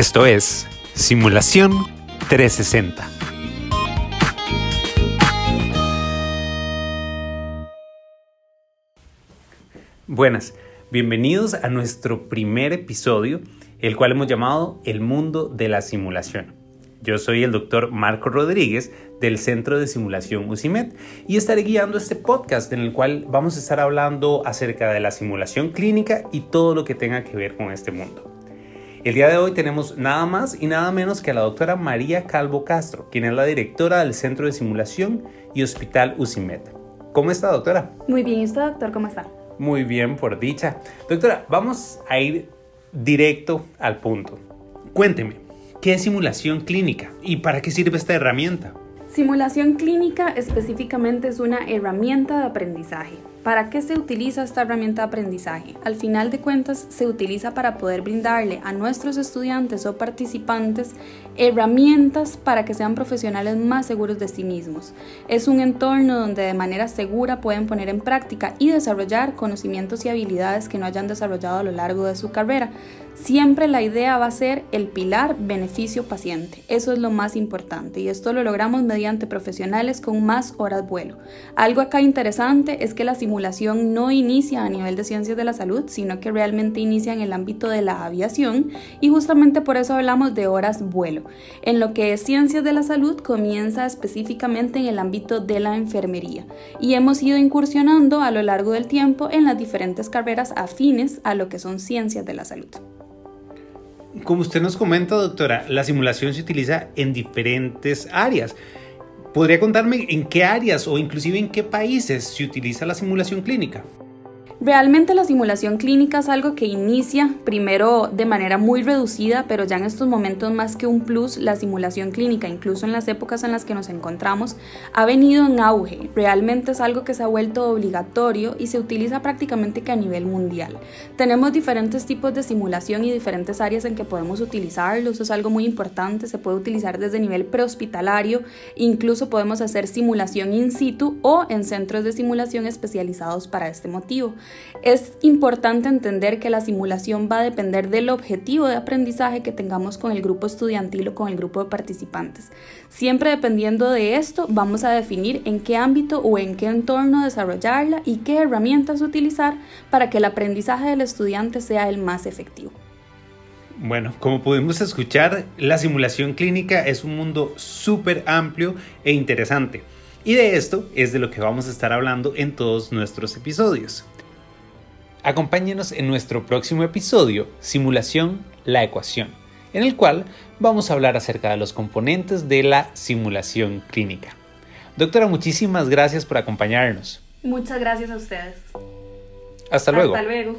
Esto es Simulación 360. Buenas, bienvenidos a nuestro primer episodio, el cual hemos llamado El mundo de la simulación. Yo soy el doctor Marco Rodríguez del Centro de Simulación UCIMED y estaré guiando este podcast en el cual vamos a estar hablando acerca de la simulación clínica y todo lo que tenga que ver con este mundo. El día de hoy tenemos nada más y nada menos que a la doctora María Calvo Castro, quien es la directora del Centro de Simulación y Hospital UCIMED. ¿Cómo está, doctora? Muy bien, ¿y usted, doctor? ¿Cómo está? Muy bien, por dicha. Doctora, vamos a ir directo al punto. Cuénteme, ¿qué es simulación clínica y para qué sirve esta herramienta? Simulación clínica específicamente es una herramienta de aprendizaje. ¿Para qué se utiliza esta herramienta de aprendizaje? Al final de cuentas, se utiliza para poder brindarle a nuestros estudiantes o participantes herramientas para que sean profesionales más seguros de sí mismos. Es un entorno donde de manera segura pueden poner en práctica y desarrollar conocimientos y habilidades que no hayan desarrollado a lo largo de su carrera. Siempre la idea va a ser el pilar beneficio-paciente. Eso es lo más importante y esto lo logramos mediante profesionales con más horas vuelo. Algo acá interesante es que la no inicia a nivel de ciencias de la salud, sino que realmente inicia en el ámbito de la aviación y justamente por eso hablamos de horas vuelo. En lo que es ciencias de la salud comienza específicamente en el ámbito de la enfermería y hemos ido incursionando a lo largo del tiempo en las diferentes carreras afines a lo que son ciencias de la salud. Como usted nos comenta, doctora, la simulación se utiliza en diferentes áreas. ¿Podría contarme en qué áreas o inclusive en qué países se utiliza la simulación clínica? Realmente la simulación clínica es algo que inicia primero de manera muy reducida, pero ya en estos momentos más que un plus, la simulación clínica, incluso en las épocas en las que nos encontramos, ha venido en auge. Realmente es algo que se ha vuelto obligatorio y se utiliza prácticamente que a nivel mundial. Tenemos diferentes tipos de simulación y diferentes áreas en que podemos utilizarlo, eso es algo muy importante, se puede utilizar desde nivel prehospitalario, incluso podemos hacer simulación in situ o en centros de simulación especializados para este motivo. Es importante entender que la simulación va a depender del objetivo de aprendizaje que tengamos con el grupo estudiantil o con el grupo de participantes. Siempre dependiendo de esto, vamos a definir en qué ámbito o en qué entorno desarrollarla y qué herramientas utilizar para que el aprendizaje del estudiante sea el más efectivo. Bueno, como pudimos escuchar, la simulación clínica es un mundo súper amplio e interesante. Y de esto es de lo que vamos a estar hablando en todos nuestros episodios. Acompáñenos en nuestro próximo episodio, Simulación, la ecuación, en el cual vamos a hablar acerca de los componentes de la simulación clínica. Doctora, muchísimas gracias por acompañarnos. Muchas gracias a ustedes. Hasta luego. Hasta luego.